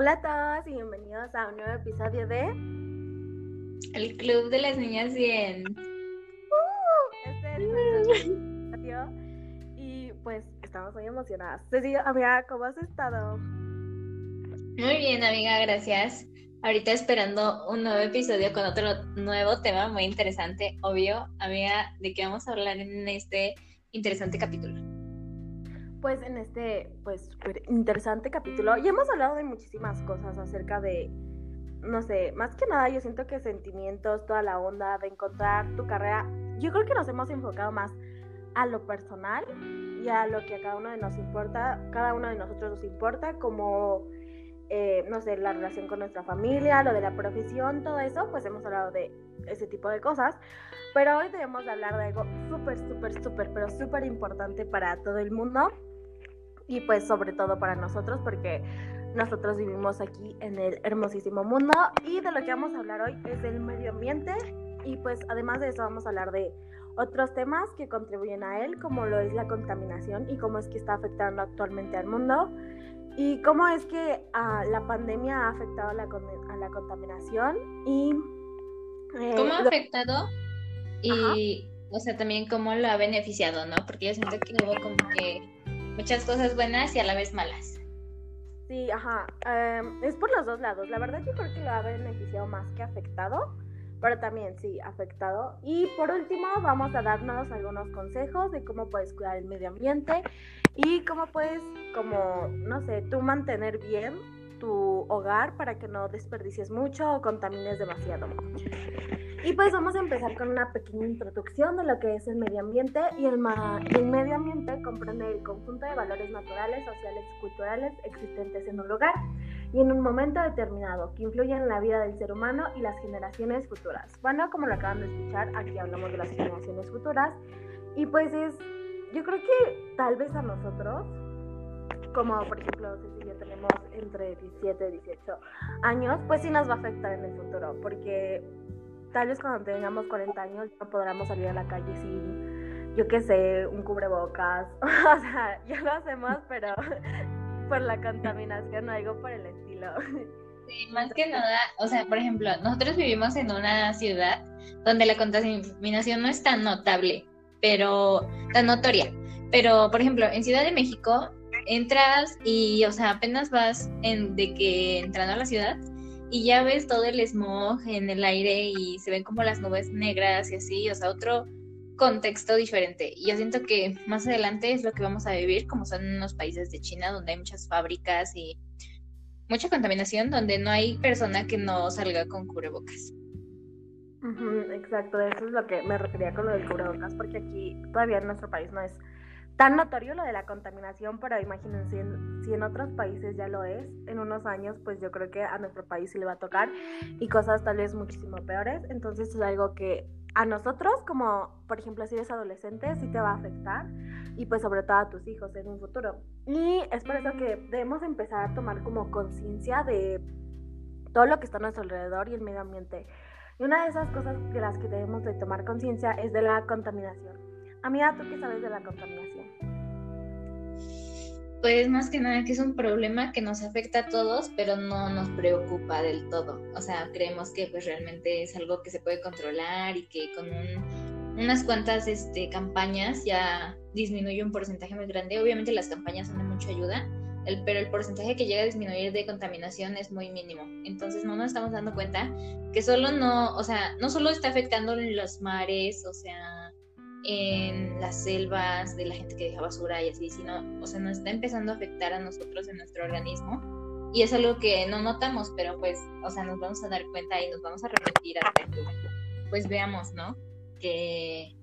Hola a todos y bienvenidos a un nuevo episodio de El Club de las Niñas 100. Uh, este es nuestro episodio y pues estamos muy emocionadas. Amiga, ¿cómo has estado? Muy bien, amiga, gracias. Ahorita esperando un nuevo episodio con otro nuevo tema muy interesante, obvio. Amiga, ¿de qué vamos a hablar en este interesante capítulo? Pues en este pues súper interesante capítulo. Ya hemos hablado de muchísimas cosas acerca de no sé, más que nada yo siento que sentimientos, toda la onda de encontrar tu carrera, yo creo que nos hemos enfocado más a lo personal y a lo que a cada uno de nos importa, cada uno de nosotros nos importa, como, eh, no sé, la relación con nuestra familia, lo de la profesión, todo eso, pues hemos hablado de ese tipo de cosas. Pero hoy debemos hablar de algo súper, súper, súper, pero súper importante para todo el mundo y pues sobre todo para nosotros porque nosotros vivimos aquí en el hermosísimo mundo y de lo que vamos a hablar hoy es del medio ambiente y pues además de eso vamos a hablar de otros temas que contribuyen a él como lo es la contaminación y cómo es que está afectando actualmente al mundo y cómo es que uh, la pandemia ha afectado a la, a la contaminación y... Eh, ¿Cómo ha afectado? Y, o sea, también cómo lo ha beneficiado, ¿no? Porque yo siento que hubo como que muchas cosas buenas y a la vez malas. Sí, ajá. Em, es por los dos lados. La verdad yo creo que lo ha beneficiado más que afectado, pero también sí, afectado. Y por último, vamos a darnos algunos consejos de cómo puedes cuidar el medio ambiente y cómo puedes, como, no sé, tú mantener bien tu hogar para que no desperdicies mucho o contamines demasiado. Y pues vamos a empezar con una pequeña introducción de lo que es el medio ambiente. Y el, el medio ambiente comprende el conjunto de valores naturales, sociales y culturales existentes en un lugar y en un momento determinado que influyen en la vida del ser humano y las generaciones futuras. Bueno, como lo acaban de escuchar, aquí hablamos de las generaciones futuras. Y pues es, yo creo que tal vez a nosotros, como por ejemplo, tenemos entre 17 y 18 años, pues sí nos va a afectar en el futuro, porque tal vez cuando tengamos 40 años no podremos salir a la calle sin, yo qué sé, un cubrebocas. o sea, ya lo hacemos, pero por la contaminación o algo por el estilo. Sí, más que nada, o sea, por ejemplo, nosotros vivimos en una ciudad donde la contaminación no es tan notable, pero tan notoria. Pero, por ejemplo, en Ciudad de México entras y, o sea, apenas vas en, de que entrando a la ciudad y ya ves todo el smog en el aire y se ven como las nubes negras y así, o sea, otro contexto diferente. Y yo siento que más adelante es lo que vamos a vivir, como son en los países de China, donde hay muchas fábricas y mucha contaminación, donde no hay persona que no salga con cubrebocas. exacto, eso es lo que me refería con lo del cubrebocas, porque aquí todavía en nuestro país no es tan notorio lo de la contaminación, pero imagínense, si en otros países ya lo es, en unos años pues yo creo que a nuestro país sí le va a tocar y cosas tal vez muchísimo peores, entonces es algo que a nosotros como por ejemplo si eres adolescente sí te va a afectar y pues sobre todo a tus hijos en un futuro. Y es por eso que debemos empezar a tomar como conciencia de todo lo que está a nuestro alrededor y el medio ambiente. Y una de esas cosas de las que debemos de tomar conciencia es de la contaminación. Amiga, ¿tú qué sabes de la contaminación? Pues más que nada que es un problema que nos afecta a todos, pero no nos preocupa del todo. O sea, creemos que pues realmente es algo que se puede controlar y que con unas cuantas este, campañas ya disminuye un porcentaje muy grande. Obviamente las campañas son de mucha ayuda, pero el porcentaje que llega a disminuir de contaminación es muy mínimo. Entonces no nos estamos dando cuenta que solo no, o sea, no solo está afectando los mares, o sea, en las selvas, de la gente que deja basura y así, sino, o sea, nos está empezando a afectar a nosotros en nuestro organismo y es algo que no notamos, pero pues, o sea, nos vamos a dar cuenta y nos vamos a repetir hasta que, pues veamos, ¿no? Que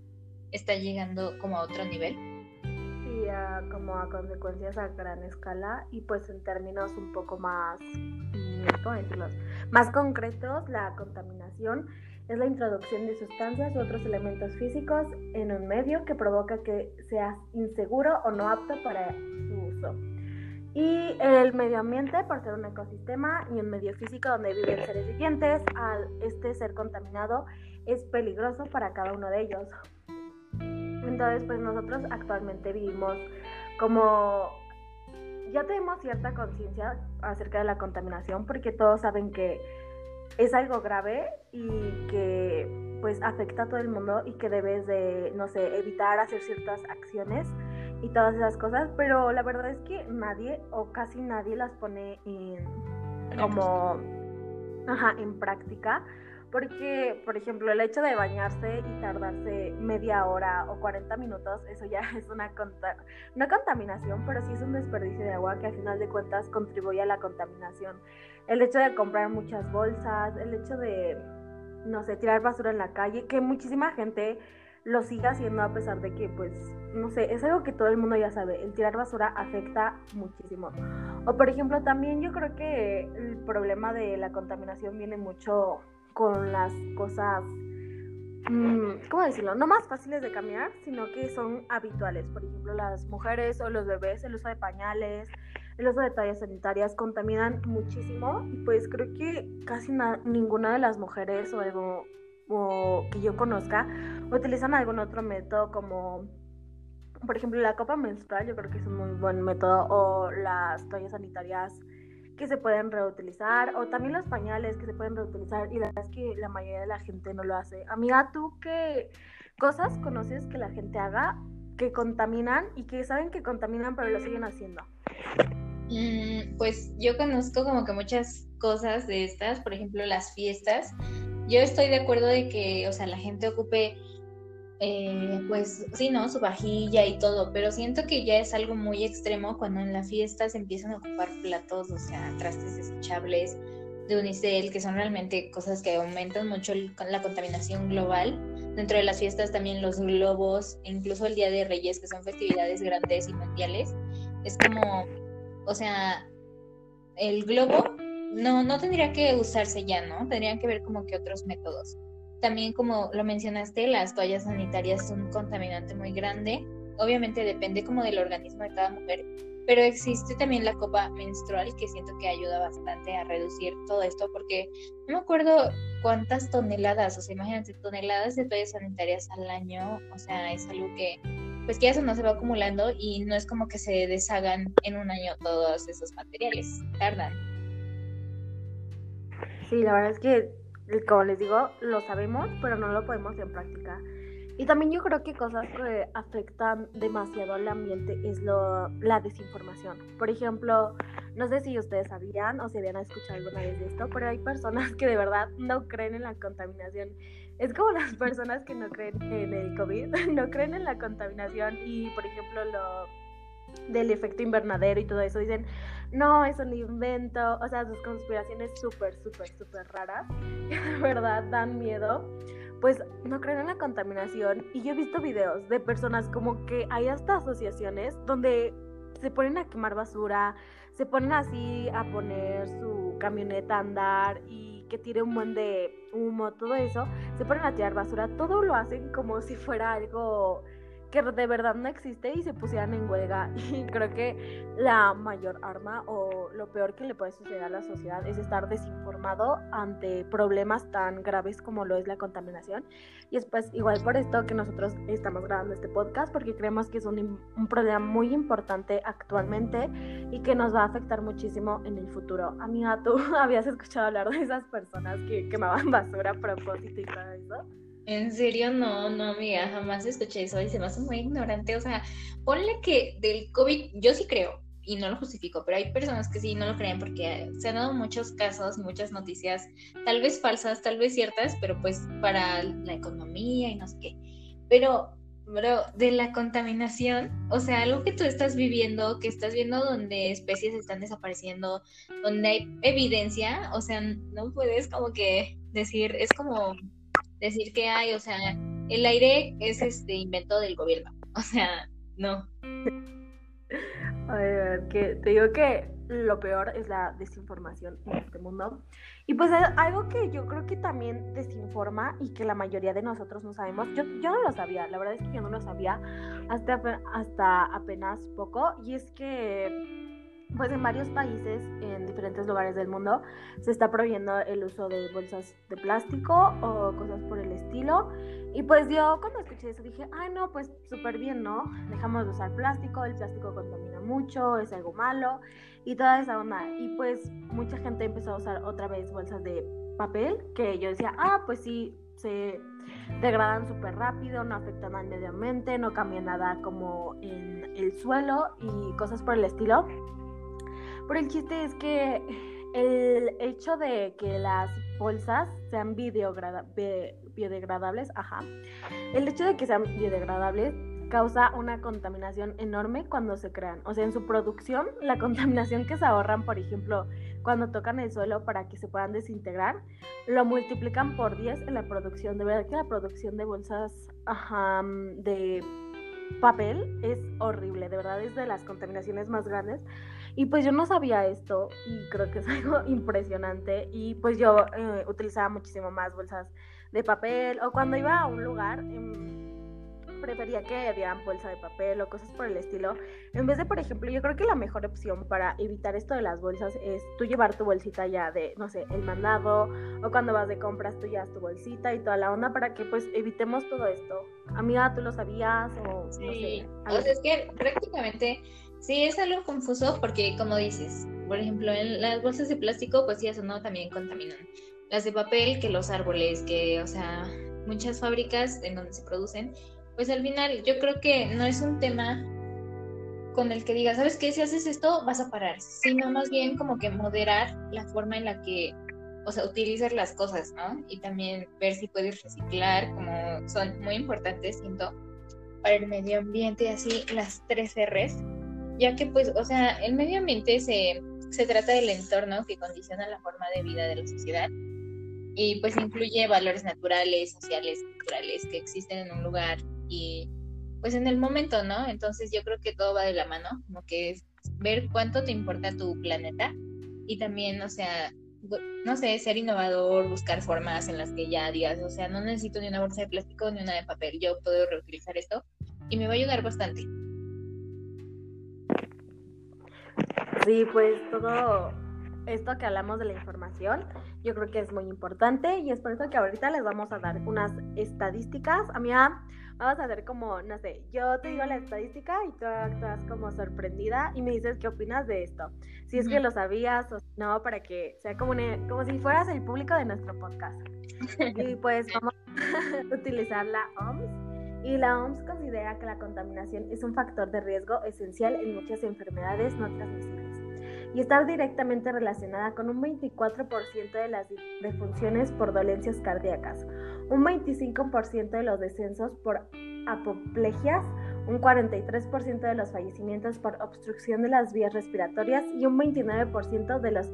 está llegando como a otro nivel. Sí, como a consecuencias a gran escala y pues en términos un poco más, mm, ¿cómo decirlo? Más concretos, la contaminación es la introducción de sustancias u otros elementos físicos en un medio que provoca que sea inseguro o no apto para su uso. Y el medio ambiente, por ser un ecosistema y un medio físico donde viven seres vivientes, al este ser contaminado es peligroso para cada uno de ellos. Entonces, pues nosotros actualmente vivimos como ya tenemos cierta conciencia acerca de la contaminación porque todos saben que es algo grave y que pues afecta a todo el mundo y que debes de, no sé, evitar hacer ciertas acciones y todas esas cosas, pero la verdad es que nadie o casi nadie las pone en como ajá, en práctica. Porque, por ejemplo, el hecho de bañarse y tardarse media hora o 40 minutos, eso ya es una, una contaminación, pero sí es un desperdicio de agua que al final de cuentas contribuye a la contaminación. El hecho de comprar muchas bolsas, el hecho de, no sé, tirar basura en la calle, que muchísima gente lo siga haciendo a pesar de que, pues, no sé, es algo que todo el mundo ya sabe, el tirar basura afecta muchísimo. O por ejemplo, también yo creo que el problema de la contaminación viene mucho con las cosas, mm, ¿cómo decirlo? No más fáciles de cambiar, sino que son habituales. Por ejemplo, las mujeres o los bebés, el uso de pañales, el uso de toallas sanitarias contaminan muchísimo y pues creo que casi ninguna de las mujeres o algo o que yo conozca utilizan algún otro método como por ejemplo la copa menstrual yo creo que es un muy buen método o las toallas sanitarias que se pueden reutilizar o también los pañales que se pueden reutilizar y la verdad es que la mayoría de la gente no lo hace. Amiga, ¿tú qué cosas conoces que la gente haga que contaminan y que saben que contaminan pero lo siguen haciendo? Mm, pues yo conozco como que muchas cosas de estas, por ejemplo las fiestas yo estoy de acuerdo de que, o sea, la gente ocupe, eh, pues sí, ¿no? Su vajilla y todo, pero siento que ya es algo muy extremo cuando en la fiesta se empiezan a ocupar platos, o sea, trastes desechables de unicel, que son realmente cosas que aumentan mucho la contaminación global. Dentro de las fiestas también los globos, incluso el Día de Reyes, que son festividades grandes y mundiales, es como, o sea, el globo no, no tendría que usarse ya, ¿no? Tendrían que ver como que otros métodos. También como lo mencionaste, las toallas sanitarias son un contaminante muy grande. Obviamente depende como del organismo de cada mujer, pero existe también la copa menstrual que siento que ayuda bastante a reducir todo esto porque no me acuerdo cuántas toneladas, o sea, imagínate, toneladas de toallas sanitarias al año, o sea, es algo que pues que eso no se va acumulando y no es como que se deshagan en un año todos esos materiales, tardan. Sí, la verdad es que, como les digo, lo sabemos, pero no lo podemos en práctica. Y también yo creo que cosas que afectan demasiado al ambiente es lo, la desinformación. Por ejemplo, no sé si ustedes sabían o si habían escuchado alguna vez de esto, pero hay personas que de verdad no creen en la contaminación. Es como las personas que no creen en el COVID, no creen en la contaminación y, por ejemplo, lo del efecto invernadero y todo eso, dicen, no, es un invento, o sea, sus conspiraciones súper, súper, súper raras, que de verdad dan miedo, pues no creen en la contaminación. Y yo he visto videos de personas como que hay hasta asociaciones donde se ponen a quemar basura, se ponen así a poner su camioneta a andar y que tire un buen de humo, todo eso, se ponen a tirar basura, todo lo hacen como si fuera algo que de verdad no existe y se pusieran en huelga. Y creo que la mayor arma o lo peor que le puede suceder a la sociedad es estar desinformado ante problemas tan graves como lo es la contaminación. Y es pues igual por esto que nosotros estamos grabando este podcast, porque creemos que es un, un problema muy importante actualmente y que nos va a afectar muchísimo en el futuro. Amiga, ¿tú habías escuchado hablar de esas personas que quemaban basura a propósito y todo eso? En serio, no, no, amiga, jamás escuché eso y se me hace muy ignorante. O sea, ponle que del COVID, yo sí creo, y no lo justifico, pero hay personas que sí no lo creen porque se han dado muchos casos, muchas noticias, tal vez falsas, tal vez ciertas, pero pues para la economía y no sé qué. Pero, bro, de la contaminación, o sea, algo que tú estás viviendo, que estás viendo donde especies están desapareciendo, donde hay evidencia, o sea, no puedes como que decir, es como decir que hay, o sea, el aire es este invento del gobierno. O sea, no. Ver, que te digo que lo peor es la desinformación en este mundo. Y pues algo que yo creo que también desinforma y que la mayoría de nosotros no sabemos, yo, yo no lo sabía, la verdad es que yo no lo sabía hasta, hasta apenas poco, y es que pues en varios países, en diferentes lugares del mundo, se está prohibiendo el uso de bolsas de plástico o cosas por el estilo. Y pues yo cuando escuché eso dije, ay no, pues súper bien, ¿no? Dejamos de usar plástico, el plástico contamina mucho, es algo malo y toda esa onda. Y pues mucha gente empezó a usar otra vez bolsas de papel, que yo decía, ah, pues sí, se degradan súper rápido, no afectan al medio ambiente, no cambia nada como en el suelo y cosas por el estilo. Pero el chiste es que el hecho de que las bolsas sean biodegradables, ajá, el hecho de que sean biodegradables causa una contaminación enorme cuando se crean. O sea, en su producción, la contaminación que se ahorran, por ejemplo, cuando tocan el suelo para que se puedan desintegrar, lo multiplican por 10 en la producción. De verdad que la producción de bolsas ajá, de papel es horrible, de verdad es de las contaminaciones más grandes. Y pues yo no sabía esto y creo que es algo impresionante. Y pues yo eh, utilizaba muchísimo más bolsas de papel o cuando iba a un lugar em, prefería que dieran bolsa de papel o cosas por el estilo. En vez de, por ejemplo, yo creo que la mejor opción para evitar esto de las bolsas es tú llevar tu bolsita ya de, no sé, el mandado o cuando vas de compras tú llevas tu bolsita y toda la onda para que pues evitemos todo esto. Amiga, ¿tú lo sabías o sí. no sé? O sea, es que prácticamente Sí, es algo confuso porque, como dices, por ejemplo, en las bolsas de plástico, pues sí, eso no también contaminan. Las de papel, que los árboles, que, o sea, muchas fábricas en donde se producen, pues al final yo creo que no es un tema con el que digas, ¿sabes qué? Si haces esto, vas a parar, sino más bien como que moderar la forma en la que, o sea, utilizar las cosas, ¿no? Y también ver si puedes reciclar, como son muy importantes, siento, para el medio ambiente, así las tres R's ya que pues, o sea, el medio ambiente se, se trata del entorno que condiciona la forma de vida de la sociedad y pues incluye valores naturales, sociales, culturales que existen en un lugar y pues en el momento, ¿no? Entonces yo creo que todo va de la mano, como que es ver cuánto te importa tu planeta y también, o sea, no sé, ser innovador, buscar formas en las que ya digas, o sea, no necesito ni una bolsa de plástico ni una de papel, yo puedo reutilizar esto y me va a ayudar bastante. Sí, pues todo esto que hablamos de la información, yo creo que es muy importante y es por eso que ahorita les vamos a dar unas estadísticas. A mí vamos a hacer como, no sé, yo te digo la estadística y tú actúas como sorprendida y me dices qué opinas de esto. Si es que lo sabías o no, para que sea como, como si fueras el público de nuestro podcast. y pues vamos a utilizar la OMS. Y la OMS considera que la contaminación es un factor de riesgo esencial en muchas enfermedades no transmisibles y está directamente relacionada con un 24% de las defunciones por dolencias cardíacas, un 25% de los descensos por apoplegias, un 43% de los fallecimientos por obstrucción de las vías respiratorias y un 29% de los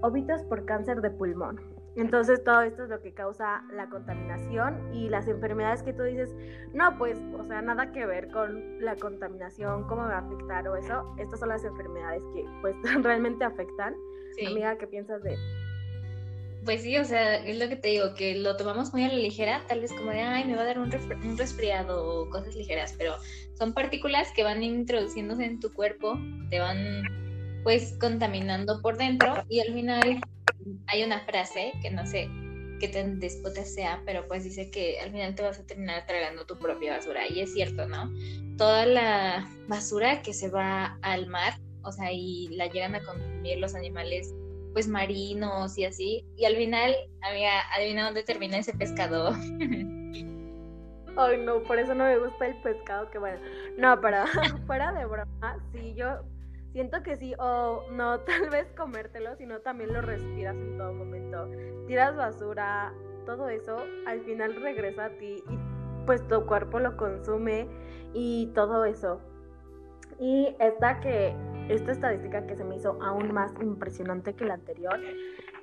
óbitos por cáncer de pulmón. Entonces todo esto es lo que causa la contaminación y las enfermedades que tú dices, no, pues, o sea, nada que ver con la contaminación, cómo me va a afectar o eso. Estas son las enfermedades que pues realmente afectan. Amiga, ¿qué piensas de pues sí, o sea, es lo que te digo, que lo tomamos muy a la ligera, tal vez como de, ay, me va a dar un, un, resfriado o cosas ligeras, pero son partículas que van introduciéndose en tu cuerpo, te van pues contaminando por dentro y al final hay una frase que no sé qué tan despota sea, pero pues dice que al final te vas a terminar tragando tu propia basura. Y es cierto, ¿no? Toda la basura que se va al mar, o sea, y la llegan a consumir los animales pues marinos y así. Y al final, amiga, adivina dónde termina ese pescado. Ay, no, por eso no me gusta el pescado, que bueno. No, pero fuera de broma, sí, yo Siento que sí, o no tal vez comértelo, sino también lo respiras en todo momento. Tiras basura, todo eso al final regresa a ti y pues tu cuerpo lo consume y todo eso. Y esta que esta estadística que se me hizo aún más impresionante que la anterior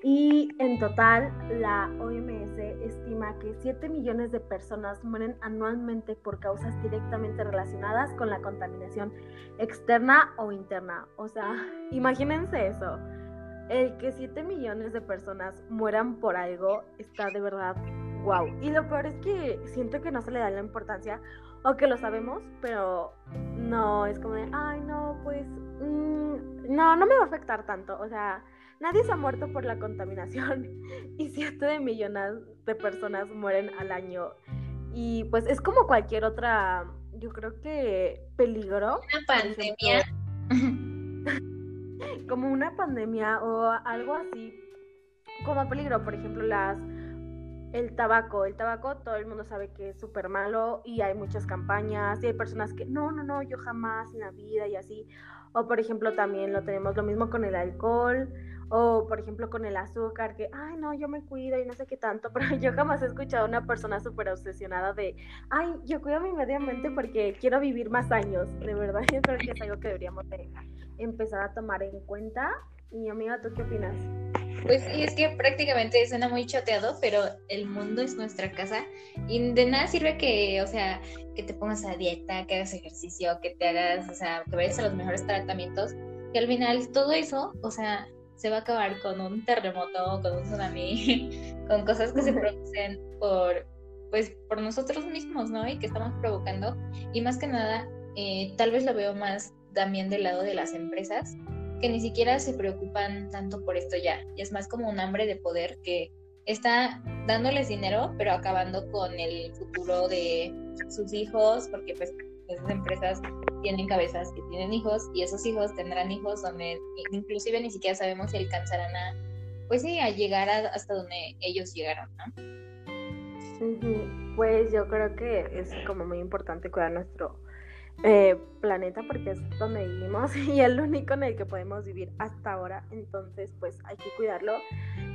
y en total, la OMS estima que 7 millones de personas mueren anualmente por causas directamente relacionadas con la contaminación externa o interna. O sea, imagínense eso. El que 7 millones de personas mueran por algo está de verdad wow. Y lo peor es que siento que no se le da la importancia, o que lo sabemos, pero no, es como de, ay, no, pues, mm, no, no me va a afectar tanto. O sea, nadie se ha muerto por la contaminación y siete de millones de personas mueren al año. Y pues es como cualquier otra, yo creo que peligro. Una pandemia. como una pandemia o algo así como peligro, por ejemplo, las el tabaco, el tabaco todo el mundo sabe que es súper malo y hay muchas campañas y hay personas que no, no, no, yo jamás en la vida y así. O por ejemplo también lo tenemos lo mismo con el alcohol o por ejemplo con el azúcar que, ay no, yo me cuido y no sé qué tanto, pero yo jamás he escuchado a una persona súper obsesionada de, ay, yo cuido mi medio ambiente porque quiero vivir más años. De verdad, yo creo que es algo que deberíamos de empezar a tomar en cuenta. Y amiga, ¿tú qué opinas? Pues sí, es que prácticamente suena muy choteado, pero el mundo es nuestra casa y de nada sirve que, o sea, que te pongas a dieta, que hagas ejercicio, que te hagas, o sea, que vayas a los mejores tratamientos, que al final todo eso, o sea, se va a acabar con un terremoto, con un tsunami, con cosas que se producen por, pues, por nosotros mismos, ¿no? Y que estamos provocando. Y más que nada, eh, tal vez lo veo más también del lado de las empresas, que ni siquiera se preocupan tanto por esto ya. Y es más como un hambre de poder que está dándoles dinero, pero acabando con el futuro de sus hijos, porque pues esas empresas tienen cabezas que tienen hijos y esos hijos tendrán hijos donde inclusive ni siquiera sabemos si alcanzarán a, pues sí, a llegar hasta donde ellos llegaron, ¿no? Pues yo creo que es como muy importante cuidar nuestro eh, planeta porque es donde vivimos y el único en el que podemos vivir hasta ahora. Entonces, pues hay que cuidarlo.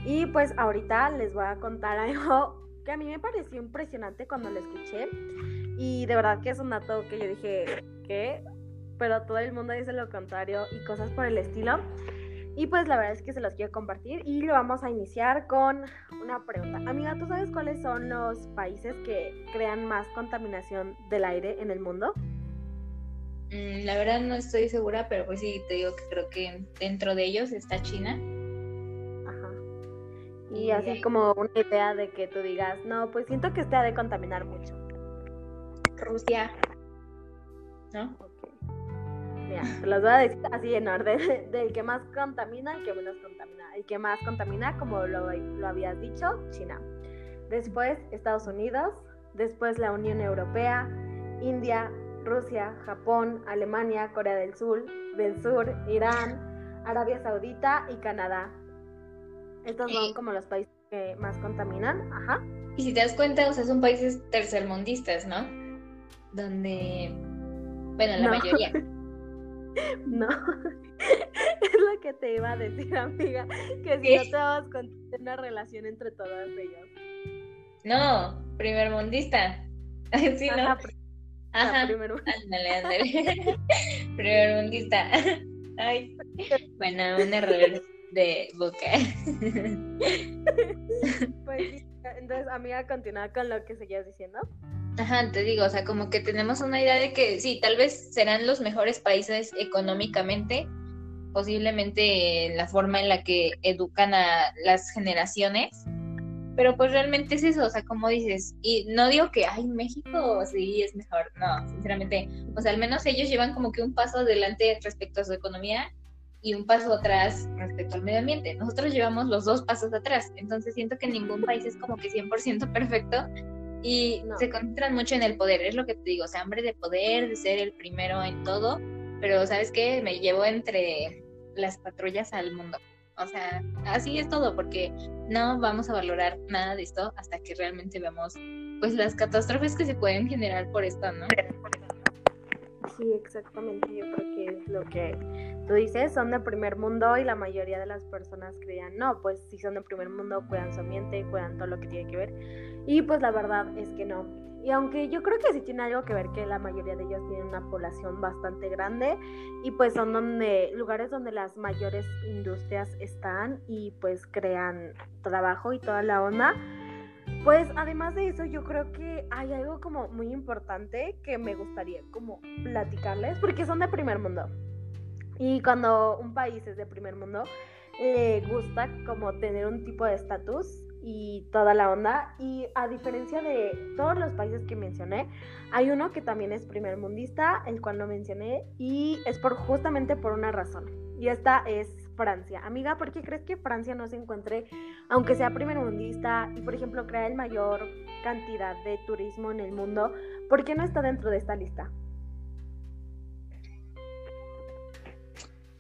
Y pues ahorita les voy a contar algo que a mí me pareció impresionante cuando lo escuché. Y de verdad que es un dato que yo dije, ¿qué? Pero todo el mundo dice lo contrario y cosas por el estilo. Y pues la verdad es que se los quiero compartir y lo vamos a iniciar con una pregunta. Amiga, ¿tú sabes cuáles son los países que crean más contaminación del aire en el mundo? Mm, la verdad no estoy segura, pero pues sí, te digo que creo que dentro de ellos está China. Ajá. Y así como una idea de que tú digas, no, pues siento que este ha de contaminar mucho. Rusia. ¿No? Ok. Mira, te los voy a decir así en orden. Del que más contamina al que menos contamina. El que más contamina, como lo, lo habías dicho, China. Después Estados Unidos. Después la Unión Europea, India, Rusia, Japón, Alemania, Corea del Sur, del Sur, Irán, Arabia Saudita y Canadá. Estos son como los países que más contaminan, ajá. Y si te das cuenta, o sea, son países tercermundistas, ¿no? Donde, bueno, la mayoría. no, es lo que te iba a decir, amiga, que si no te vas con una relación entre todos ellos. No, primermundista. sí, ¿no? Ajá. Primero. Ándale, ándale. Primer mundista. Ay. Bueno, un error de boca. Pues entonces, amiga, continúa con lo que seguías diciendo. Ajá, te digo, o sea, como que tenemos una idea de que sí, tal vez serán los mejores países económicamente, posiblemente la forma en la que educan a las generaciones, pero pues realmente es eso, o sea, como dices, y no digo que, ay, México sí es mejor, no, sinceramente, o sea, al menos ellos llevan como que un paso adelante respecto a su economía y un paso atrás respecto al medio ambiente. Nosotros llevamos los dos pasos atrás, entonces siento que ningún país es como que 100% perfecto y se concentran mucho en el poder, es lo que te digo, o sea, hambre de poder, de ser el primero en todo, pero ¿sabes qué? Me llevo entre las patrullas al mundo. O sea, así es todo, porque no vamos a valorar nada de esto hasta que realmente veamos pues las catástrofes que se pueden generar por esto, ¿no? Sí, exactamente. Yo creo que es lo que tú dices, son de primer mundo y la mayoría de las personas creían, no, pues si son de primer mundo, cuidan su ambiente, cuidan todo lo que tiene que ver. Y pues la verdad es que no. Y aunque yo creo que sí tiene algo que ver que la mayoría de ellos tienen una población bastante grande y pues son donde lugares donde las mayores industrias están y pues crean trabajo y toda la onda. Pues además de eso yo creo que hay algo como muy importante que me gustaría como platicarles porque son de primer mundo. Y cuando un país es de primer mundo, le gusta como tener un tipo de estatus y toda la onda. Y a diferencia de todos los países que mencioné, hay uno que también es primer mundista, el cual no mencioné, y es por justamente por una razón. Y esta es Francia. Amiga, ¿por qué crees que Francia no se encuentre, aunque sea primer mundista y por ejemplo crea el mayor cantidad de turismo en el mundo, ¿por qué no está dentro de esta lista?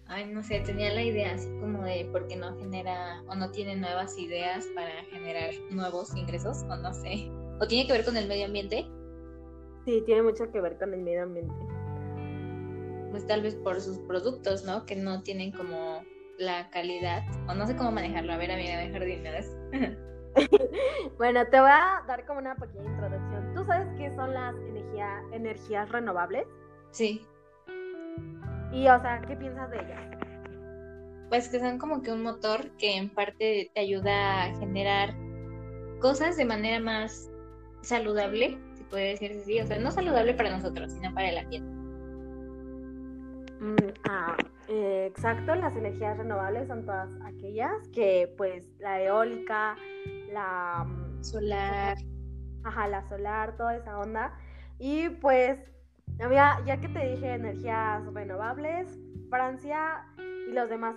Ay, no sé, tenía la idea así como de por qué no genera o no tiene nuevas ideas para generar nuevos ingresos, o no sé. ¿O tiene que ver con el medio ambiente? Sí, tiene mucho que ver con el medio ambiente. Pues tal vez por sus productos, ¿no? Que no tienen como la calidad, o no sé cómo manejarlo. A ver, amiga de jardines. bueno, te voy a dar como una pequeña introducción. ¿Tú sabes qué son las energía, energías renovables? Sí. Y, o sea, ¿qué piensas de ellas? Pues que son como que un motor que en parte te ayuda a generar cosas de manera más saludable, si puede decirse así. O sea, no saludable para nosotros, sino para el ambiente. Mm, ah, eh, exacto, las energías renovables son todas aquellas que, pues, la eólica, la mm, solar, ajá, la solar, toda esa onda. Y pues ya que te dije energías renovables, Francia y los demás,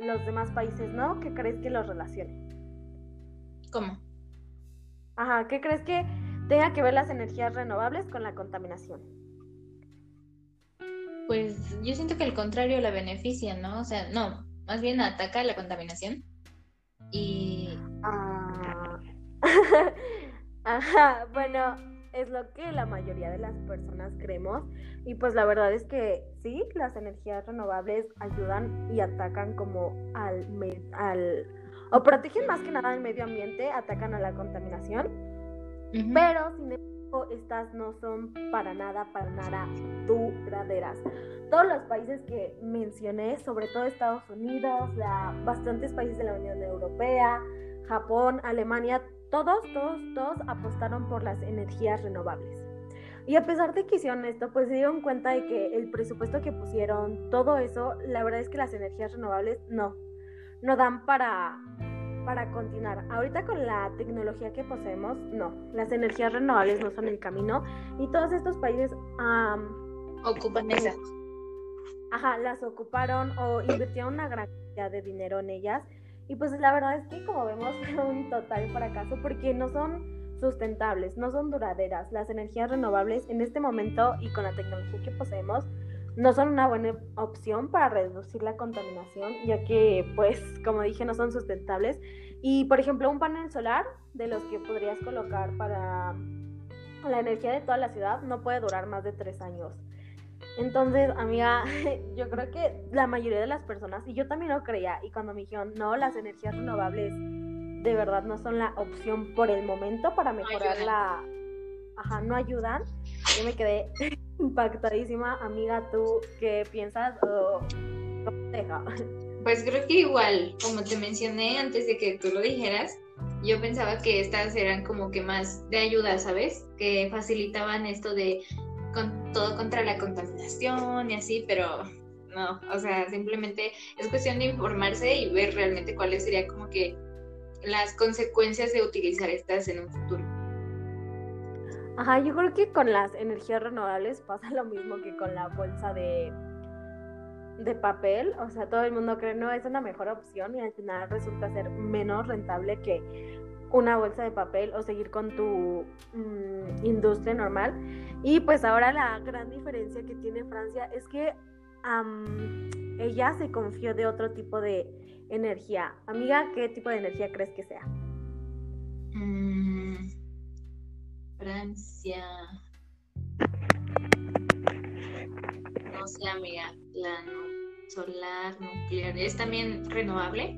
los demás países, ¿no? ¿Qué crees que los relacionen? ¿Cómo? Ajá, ¿qué crees que tenga que ver las energías renovables con la contaminación? Pues yo siento que al contrario la beneficia, ¿no? O sea, no, más bien ataca la contaminación. Y... Ah. Ajá, bueno, es lo que la mayoría de las personas creemos y pues la verdad es que sí, las energías renovables ayudan y atacan como al, al o protegen más que nada al medio ambiente, atacan a la contaminación, pero sin estas no son para nada, para nada duraderas. Todos los países que mencioné, sobre todo Estados Unidos, la, bastantes países de la Unión Europea, Japón, Alemania, todos, todos, todos apostaron por las energías renovables. Y a pesar de que hicieron esto, pues se dieron cuenta de que el presupuesto que pusieron, todo eso, la verdad es que las energías renovables no, no dan para, para continuar. Ahorita con la tecnología que poseemos, no, las energías renovables no son el camino y todos estos países ocupan esas. Ajá, las ocuparon o invirtieron una gran cantidad de dinero en ellas y pues la verdad es que como vemos un total fracaso porque no son sustentables, no son duraderas. Las energías renovables en este momento y con la tecnología que poseemos no son una buena opción para reducir la contaminación, ya que pues como dije no son sustentables. Y por ejemplo un panel solar de los que podrías colocar para la energía de toda la ciudad no puede durar más de tres años. Entonces, amiga, yo creo que la mayoría de las personas, y yo también lo creía, y cuando me dijeron, no, las energías renovables de verdad no son la opción por el momento para mejorar la... Ajá, no ayudan. Yo me quedé impactadísima, amiga, ¿tú qué piensas o deja? Pues creo que igual, como te mencioné antes de que tú lo dijeras, yo pensaba que estas eran como que más de ayuda, ¿sabes? Que facilitaban esto de con todo contra la contaminación y así, pero no, o sea, simplemente es cuestión de informarse y ver realmente cuáles serían como que las consecuencias de utilizar estas en un futuro. Ajá, yo creo que con las energías renovables pasa lo mismo que con la bolsa de, de papel. O sea, todo el mundo cree, no, es una mejor opción y al final resulta ser menos rentable que una bolsa de papel o seguir con tu mm, industria normal. Y pues ahora la gran diferencia que tiene Francia es que ella se confió de otro tipo de energía. Amiga, ¿qué tipo de energía crees que sea? Mm, Francia. No sé, amiga. La solar, nuclear. ¿Es también renovable?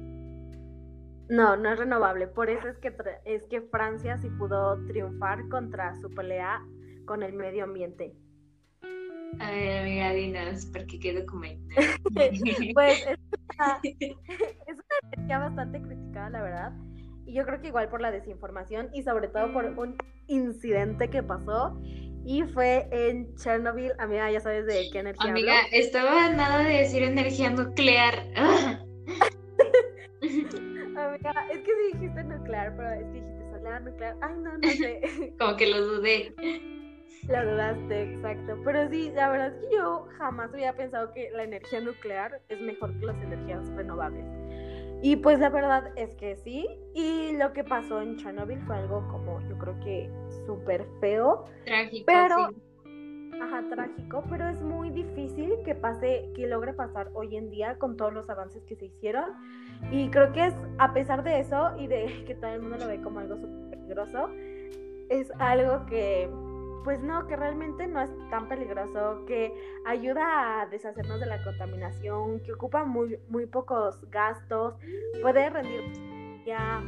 No, no es renovable. Por eso es que, es que Francia sí pudo triunfar contra su pelea con el medio ambiente. A ver, amiga, dinos, porque qué documento. pues es una, es una energía bastante criticada, la verdad. Y yo creo que igual por la desinformación y sobre todo por un incidente que pasó. Y fue en Chernobyl. Amiga, ya sabes de qué energía. Amiga, estaba nada de decir energía nuclear. es que sí dijiste nuclear, pero es que dijiste solar, nuclear. Ay, no, no sé. Como que lo dudé. Lo dudaste, exacto. Pero sí, la verdad es que yo jamás había pensado que la energía nuclear es mejor que las energías renovables. Y pues la verdad es que sí. Y lo que pasó en Chernobyl fue algo como, yo creo que súper feo. Trágico. Pero, ajá, trágico, pero es muy difícil que pase, que logre pasar hoy en día con todos los avances que se hicieron. Y creo que es, a pesar de eso y de que todo el mundo lo ve como algo súper peligroso, es algo que pues no, que realmente no es tan peligroso, que ayuda a deshacernos de la contaminación, que ocupa muy, muy pocos gastos, puede rendir ya.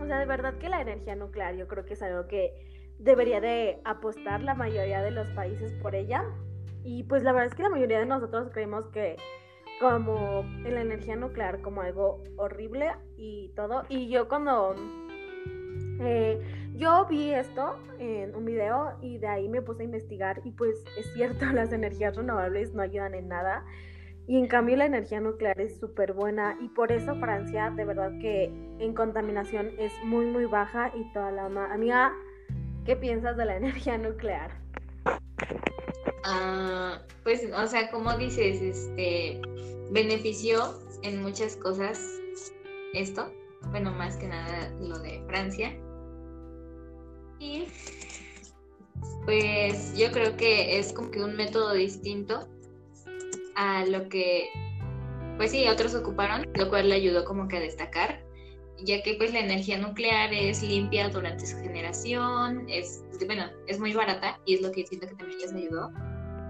O sea, de verdad que la energía nuclear yo creo que es algo que debería de apostar la mayoría de los países por ella. Y pues la verdad es que la mayoría de nosotros creemos que como en la energía nuclear como algo horrible y todo. Y yo cuando eh, yo vi esto en un video y de ahí me puse a investigar y pues es cierto, las energías renovables no ayudan en nada y en cambio la energía nuclear es súper buena y por eso Francia de verdad que en contaminación es muy muy baja y toda la... Amiga, ¿qué piensas de la energía nuclear? Ah, pues, o sea, como dices, este benefició en muchas cosas esto, bueno, más que nada lo de Francia, y pues yo creo que es como que un método distinto a lo que, pues sí, otros ocuparon, lo cual le ayudó como que a destacar, ya que pues la energía nuclear es limpia durante su generación, es, bueno, es muy barata y es lo que siento que también les ayudó.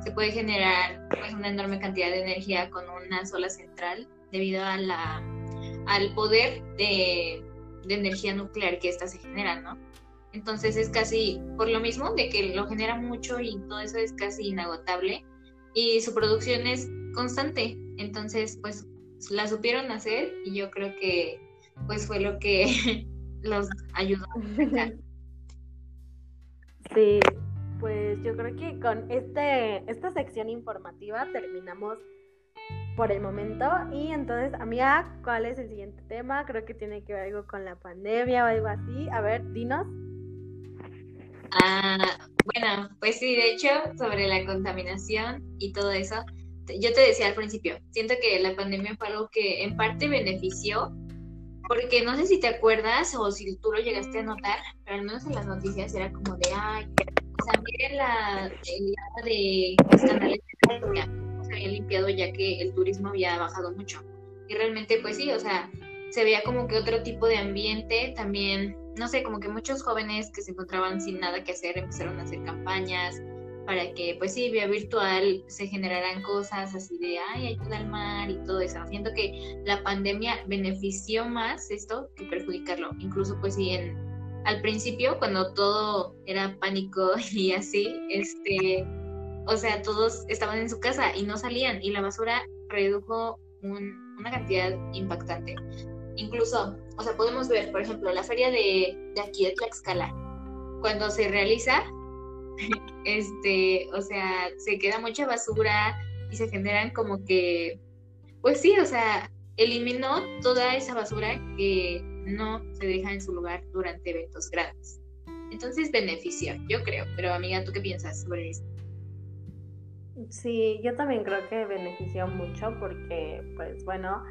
Se puede generar pues, una enorme cantidad de energía con una sola central debido a la, al poder de, de energía nuclear que ésta se genera, ¿no? Entonces es casi por lo mismo de que lo genera mucho y todo eso es casi inagotable y su producción es constante. Entonces, pues la supieron hacer y yo creo que pues fue lo que los ayudó Sí, pues yo creo que con este esta sección informativa terminamos por el momento. Y entonces, amiga, ¿cuál es el siguiente tema? Creo que tiene que ver algo con la pandemia o algo así. A ver, dinos. Ah, bueno, pues sí, de hecho, sobre la contaminación y todo eso, yo te decía al principio, siento que la pandemia fue algo que en parte benefició, porque no sé si te acuerdas o si tú lo llegaste a notar, pero al menos en las noticias era como de, ay, o sea, la, de los canales de se había limpiado ya que el turismo había bajado mucho. Y realmente, pues sí, o sea, se veía como que otro tipo de ambiente, también no sé, como que muchos jóvenes que se encontraban sin nada que hacer empezaron a hacer campañas para que, pues sí, vía virtual se generaran cosas así de, ay, ayuda al mar y todo eso. Siento que la pandemia benefició más esto que perjudicarlo. Incluso, pues sí, en, al principio, cuando todo era pánico y así, este, o sea, todos estaban en su casa y no salían y la basura redujo una cantidad impactante. Incluso, o sea, podemos ver, por ejemplo, la feria de, de aquí de Tlaxcala, cuando se realiza, este, o sea, se queda mucha basura y se generan como que, pues sí, o sea, eliminó toda esa basura que no se deja en su lugar durante eventos grandes. Entonces beneficia, yo creo. Pero amiga, ¿tú qué piensas sobre esto? Sí, yo también creo que benefició mucho porque, pues bueno,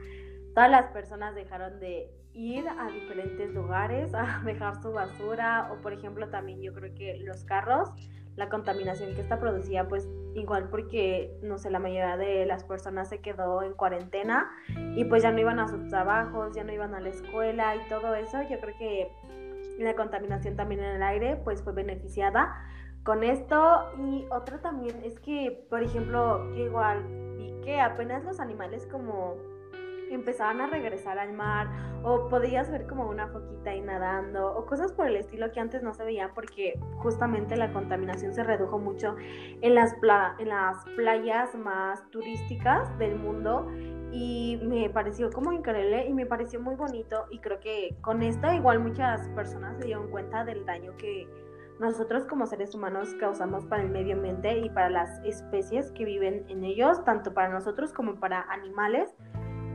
todas las personas dejaron de ir a diferentes lugares a dejar su basura o por ejemplo también yo creo que los carros, la contaminación que está producía pues igual porque no sé, la mayoría de las personas se quedó en cuarentena y pues ya no iban a sus trabajos, ya no iban a la escuela y todo eso, yo creo que la contaminación también en el aire pues fue beneficiada con esto. Y otra también es que por ejemplo yo igual vi que apenas los animales como empezaban a regresar al mar o podías ver como una foquita ahí nadando o cosas por el estilo que antes no se veían porque justamente la contaminación se redujo mucho en las, en las playas más turísticas del mundo y me pareció como increíble y me pareció muy bonito y creo que con esto igual muchas personas se dieron cuenta del daño que nosotros como seres humanos causamos para el medio ambiente y para las especies que viven en ellos, tanto para nosotros como para animales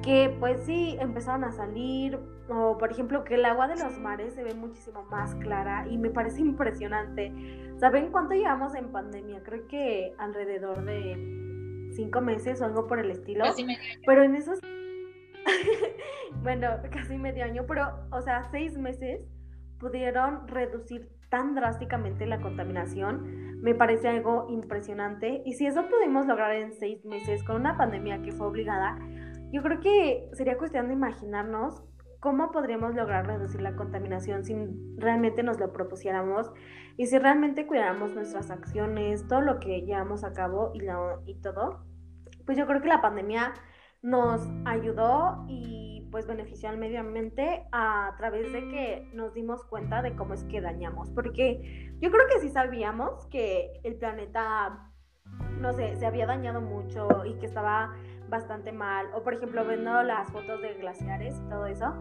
que pues sí empezaron a salir, o por ejemplo que el agua de los mares se ve muchísimo más clara y me parece impresionante. ¿Saben cuánto llevamos en pandemia? Creo que alrededor de cinco meses o algo por el estilo. Casi medio año. Pero en esos... bueno, casi medio año, pero o sea, seis meses pudieron reducir tan drásticamente la contaminación, me parece algo impresionante. Y si eso pudimos lograr en seis meses con una pandemia que fue obligada, yo creo que sería cuestión de imaginarnos cómo podríamos lograr reducir la contaminación si realmente nos lo propusiéramos y si realmente cuidáramos nuestras acciones, todo lo que llevamos a cabo y, y todo. Pues yo creo que la pandemia nos ayudó y pues benefició al medio ambiente a través de que nos dimos cuenta de cómo es que dañamos. Porque yo creo que sí sabíamos que el planeta, no sé, se había dañado mucho y que estaba bastante mal. O por ejemplo, viendo las fotos de glaciares y todo eso.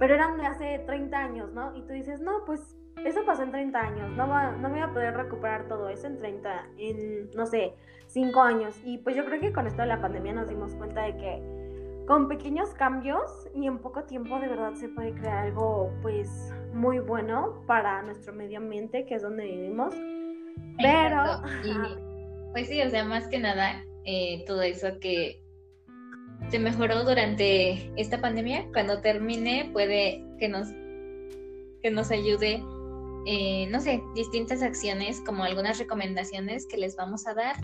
Pero eran de hace 30 años, ¿no? Y tú dices, no, pues eso pasó en 30 años. No, va, no voy a poder recuperar todo eso en 30, en, no sé, 5 años. Y pues yo creo que con esto de la pandemia nos dimos cuenta de que con pequeños cambios y en poco tiempo de verdad se puede crear algo pues muy bueno para nuestro medio ambiente, que es donde vivimos. Pero... pues sí, o sea, más que nada, eh, todo eso que se mejoró durante esta pandemia. Cuando termine puede que nos, que nos ayude, eh, no sé, distintas acciones como algunas recomendaciones que les vamos a dar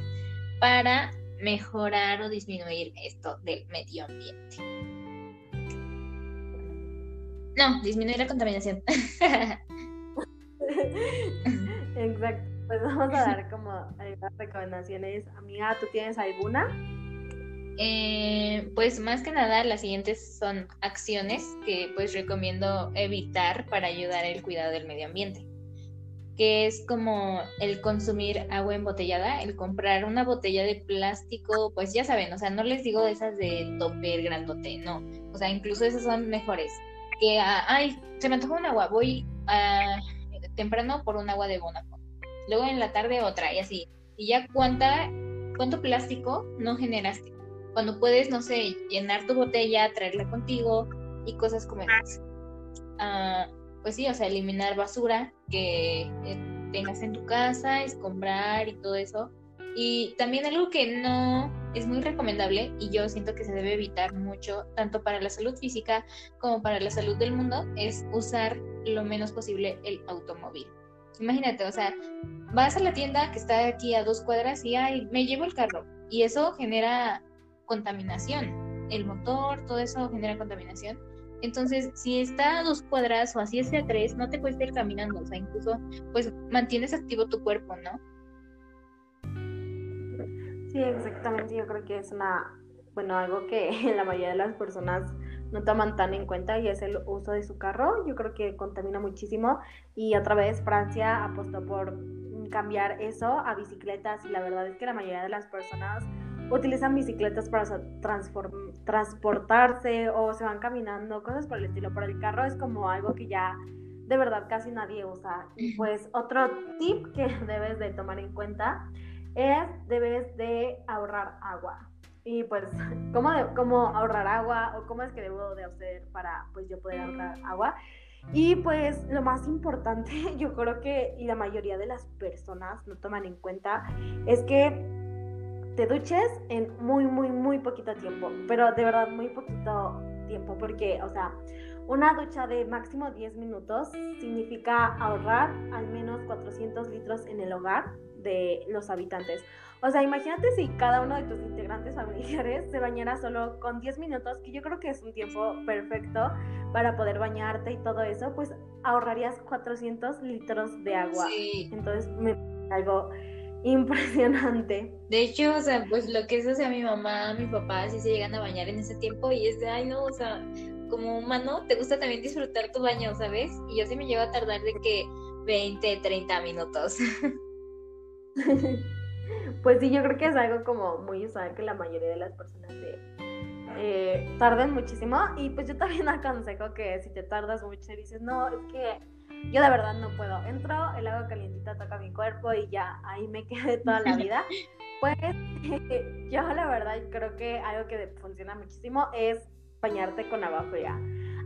para mejorar o disminuir esto del medio ambiente. No, disminuir la contaminación. Exacto. Pues vamos a dar como algunas recomendaciones. Amiga, ¿tú tienes alguna? Eh, pues más que nada las siguientes son acciones que pues recomiendo evitar para ayudar al cuidado del medio ambiente que es como el consumir agua embotellada, el comprar una botella de plástico, pues ya saben, o sea, no les digo esas de topper grandote, no, o sea, incluso esas son mejores. Que, ah, ay, se me antoja un agua, voy a, temprano por un agua de Bonafont, luego en la tarde otra y así, y ya cuánta, cuánto plástico no generaste cuando puedes, no sé, llenar tu botella, traerla contigo y cosas como esas. Ah, pues sí, o sea, eliminar basura que eh, tengas en tu casa, escombrar y todo eso. Y también algo que no es muy recomendable y yo siento que se debe evitar mucho, tanto para la salud física como para la salud del mundo, es usar lo menos posible el automóvil. Imagínate, o sea, vas a la tienda que está aquí a dos cuadras y ay, me llevo el carro. Y eso genera contaminación. El motor, todo eso genera contaminación. Entonces, si está a dos cuadras o así es a tres, no te cuesta ir caminando, o sea, incluso pues mantienes activo tu cuerpo, ¿no? Sí, exactamente, yo creo que es una, bueno, algo que la mayoría de las personas no toman tan en cuenta y es el uso de su carro, yo creo que contamina muchísimo y otra vez Francia apostó por cambiar eso a bicicletas y la verdad es que la mayoría de las personas utilizan bicicletas para transportarse o se van caminando, cosas por el estilo. Pero el carro es como algo que ya de verdad casi nadie usa. Y pues otro tip que debes de tomar en cuenta es debes de ahorrar agua. Y pues, ¿cómo, ¿cómo ahorrar agua o cómo es que debo de hacer para pues yo poder ahorrar agua? Y pues lo más importante, yo creo que y la mayoría de las personas no toman en cuenta, es que te duches en muy, muy, muy poquito tiempo, pero de verdad muy poquito tiempo, porque, o sea, una ducha de máximo 10 minutos significa ahorrar al menos 400 litros en el hogar de los habitantes. O sea, imagínate si cada uno de tus integrantes familiares se bañara solo con 10 minutos, que yo creo que es un tiempo perfecto para poder bañarte y todo eso, pues ahorrarías 400 litros de agua. Sí. Entonces, me algo impresionante. De hecho, o sea, pues lo que es, o sea, mi mamá, mi papá, sí se llegan a bañar en ese tiempo y es de, ay, no, o sea, como humano, te gusta también disfrutar tu baño, ¿sabes? Y yo sí me llevo a tardar de que 20, 30 minutos. pues sí, yo creo que es algo como muy usual que la mayoría de las personas eh, tarden muchísimo. Y pues yo también aconsejo que si te tardas mucho y dices, no, es que yo de verdad no puedo. Entro, el agua calientita toca mi cuerpo y ya ahí me quedé toda la vida. Pues yo la verdad creo que algo que funciona muchísimo es bañarte con agua fría.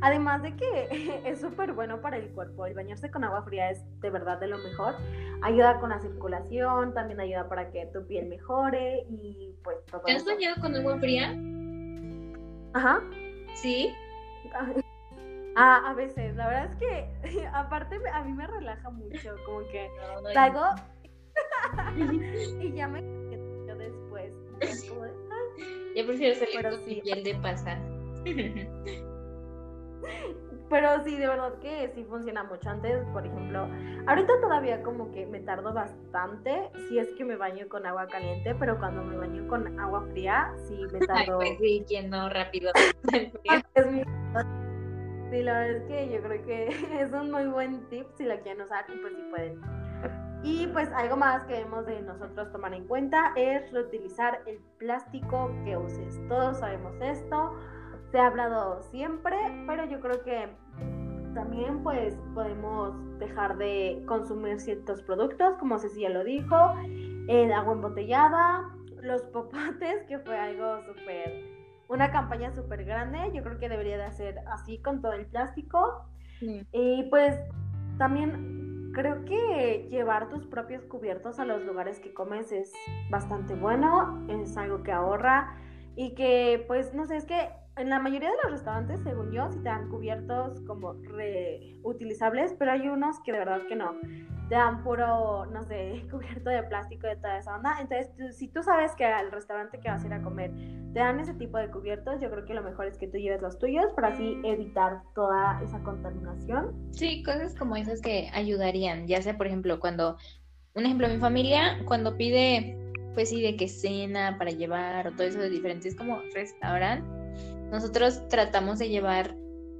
Además de que es súper bueno para el cuerpo, el bañarse con agua fría es de verdad de lo mejor. Ayuda con la circulación, también ayuda para que tu piel mejore y pues todo. ¿Te has bañado con agua fría? Ajá. Sí. Ah, a veces, la verdad es que aparte a mí me relaja mucho, como que no, y ya me yo después. Ya prefiero salir con mi piel de pasa. Pero sí, de verdad que sí funciona mucho. Antes, por ejemplo, ahorita todavía como que me tardo bastante si es que me baño con agua caliente, pero cuando me baño con agua fría, sí me tardo. Ay, pues sí, quien no rápido. es mi Sí, la verdad es que yo creo que es un muy buen tip si la quieren usar y pues si pueden. Y pues algo más que debemos de nosotros tomar en cuenta es reutilizar el plástico que uses. Todos sabemos esto, se ha hablado siempre, pero yo creo que también pues podemos dejar de consumir ciertos productos, como Cecilia lo dijo, el agua embotellada, los popotes, que fue algo súper una campaña súper grande. Yo creo que debería de hacer así con todo el plástico. Y pues también creo que llevar tus propios cubiertos a los lugares que comes es bastante bueno, es algo que ahorra y que pues no sé, es que en la mayoría de los restaurantes, según yo, sí te dan cubiertos como reutilizables, pero hay unos que de verdad que no te dan puro, no sé, cubierto de plástico de toda esa onda. Entonces, si tú sabes que al restaurante que vas a ir a comer te dan ese tipo de cubiertos, yo creo que lo mejor es que tú lleves los tuyos para así evitar toda esa contaminación. Sí, cosas como esas que ayudarían, ya sea, por ejemplo, cuando, un ejemplo, mi familia, cuando pide, pues sí, de que cena para llevar o todo eso de diferentes como restaurante, nosotros tratamos de llevar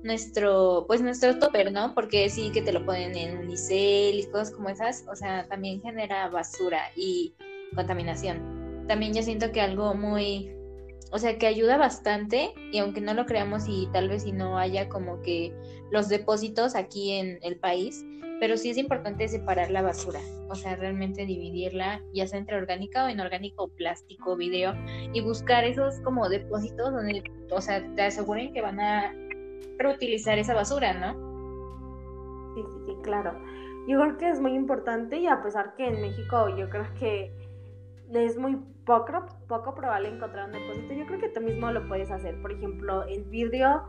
nuestro, pues nuestro topper, ¿no? Porque sí que te lo ponen en unicel y cosas como esas, o sea, también genera basura y contaminación. También yo siento que algo muy, o sea, que ayuda bastante y aunque no lo creamos y tal vez si no haya como que los depósitos aquí en el país, pero sí es importante separar la basura, o sea, realmente dividirla, ya sea entre orgánica o inorgánico, plástico, video, y buscar esos como depósitos donde, o sea, te aseguren que van a reutilizar esa basura, ¿no? Sí, sí, sí, claro. Yo creo que es muy importante y a pesar que en México yo creo que es muy poco, poco probable encontrar un depósito, yo creo que tú mismo lo puedes hacer. Por ejemplo, el vidrio,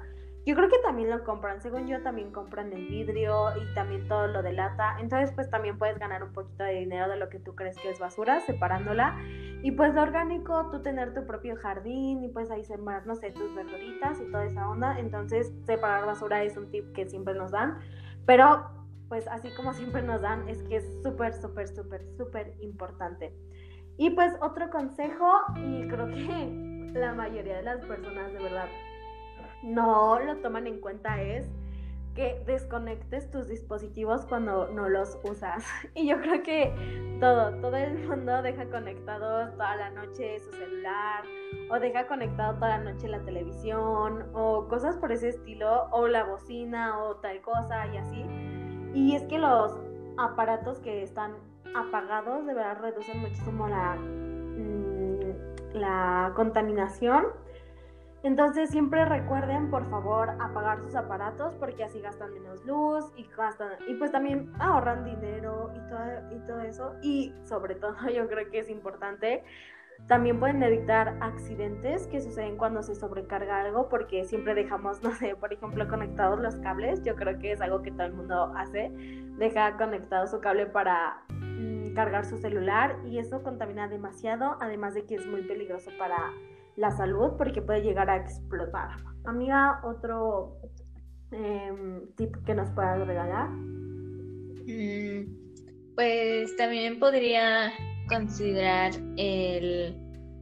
yo creo que también lo compran. Según yo, también compran el vidrio y también todo lo de lata. Entonces, pues también puedes ganar un poquito de dinero de lo que tú crees que es basura, separándola. Y pues lo orgánico, tú tener tu propio jardín y pues ahí sembrar, no sé, tus verduritas y toda esa onda. Entonces, separar basura es un tip que siempre nos dan. Pero, pues así como siempre nos dan, es que es súper, súper, súper, súper importante. Y pues otro consejo, y creo que la mayoría de las personas de verdad no lo toman en cuenta, es que desconectes tus dispositivos cuando no los usas. Y yo creo que todo, todo el mundo deja conectado toda la noche su celular, o deja conectado toda la noche la televisión, o cosas por ese estilo, o la bocina, o tal cosa, y así. Y es que los aparatos que están apagados de verdad reducen muchísimo la, mm, la contaminación entonces siempre recuerden por favor apagar sus aparatos porque así gastan menos luz y gastan y pues también ahorran dinero y todo, y todo eso. Y sobre todo yo creo que es importante también pueden evitar accidentes que suceden cuando se sobrecarga algo porque siempre dejamos, no sé, por ejemplo, conectados los cables. Yo creo que es algo que todo el mundo hace. Deja conectado su cable para mm, cargar su celular y eso contamina demasiado, además de que es muy peligroso para la salud porque puede llegar a explotar. Amiga, otro em, tip que nos puedas regalar. Mm, pues también podría considerar el,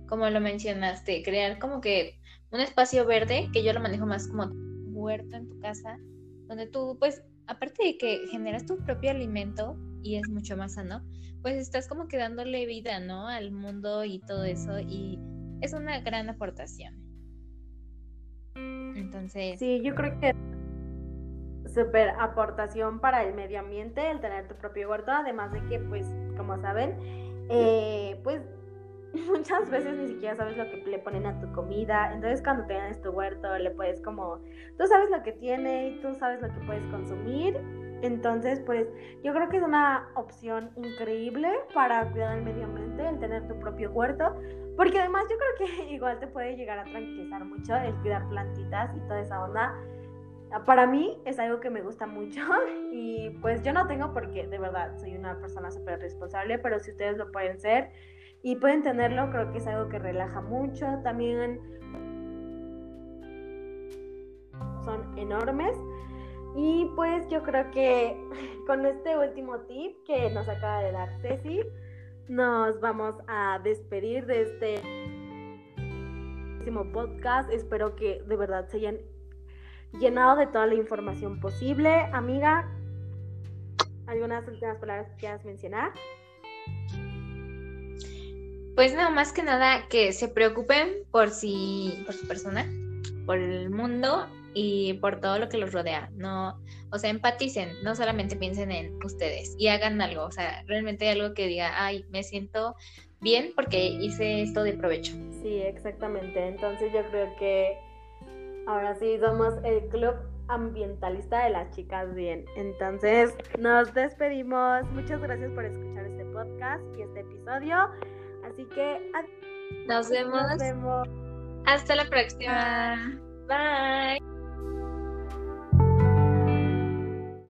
como lo mencionaste, crear como que un espacio verde, que yo lo manejo más como huerto en tu casa, donde tú, pues, aparte de que generas tu propio alimento y es mucho más sano, pues estás como que dándole vida, ¿no? Al mundo y todo eso y es una gran aportación. Entonces. Sí, yo creo que super aportación para el medio ambiente el tener tu propio huerto, además de que, pues, como saben, eh, pues muchas veces ni siquiera sabes lo que le ponen a tu comida. Entonces cuando tienes tu huerto le puedes como, tú sabes lo que tiene y tú sabes lo que puedes consumir. Entonces, pues yo creo que es una opción increíble para cuidar el medio ambiente, el tener tu propio huerto. Porque además yo creo que igual te puede llegar a tranquilizar mucho el cuidar plantitas y toda esa onda. Para mí es algo que me gusta mucho y pues yo no tengo porque de verdad soy una persona súper responsable, pero si ustedes lo pueden ser y pueden tenerlo, creo que es algo que relaja mucho. También son enormes. Y pues yo creo que con este último tip que nos acaba de dar Ceci, nos vamos a despedir de este podcast. Espero que de verdad se hayan llenado de toda la información posible. Amiga, ¿algunas últimas palabras que quieras mencionar? Pues no, más que nada que se preocupen por si, por su persona, por el mundo y por todo lo que los rodea. No, o sea, empaticen, no solamente piensen en ustedes y hagan algo, o sea, realmente algo que diga, ay, me siento bien porque hice esto de provecho. Sí, exactamente. Entonces yo creo que ahora sí somos el club ambientalista de las chicas bien. Entonces nos despedimos. Muchas gracias por escuchar este podcast y este episodio. Así que nos vemos. Nos vemos. Hasta la próxima. Bye. thank you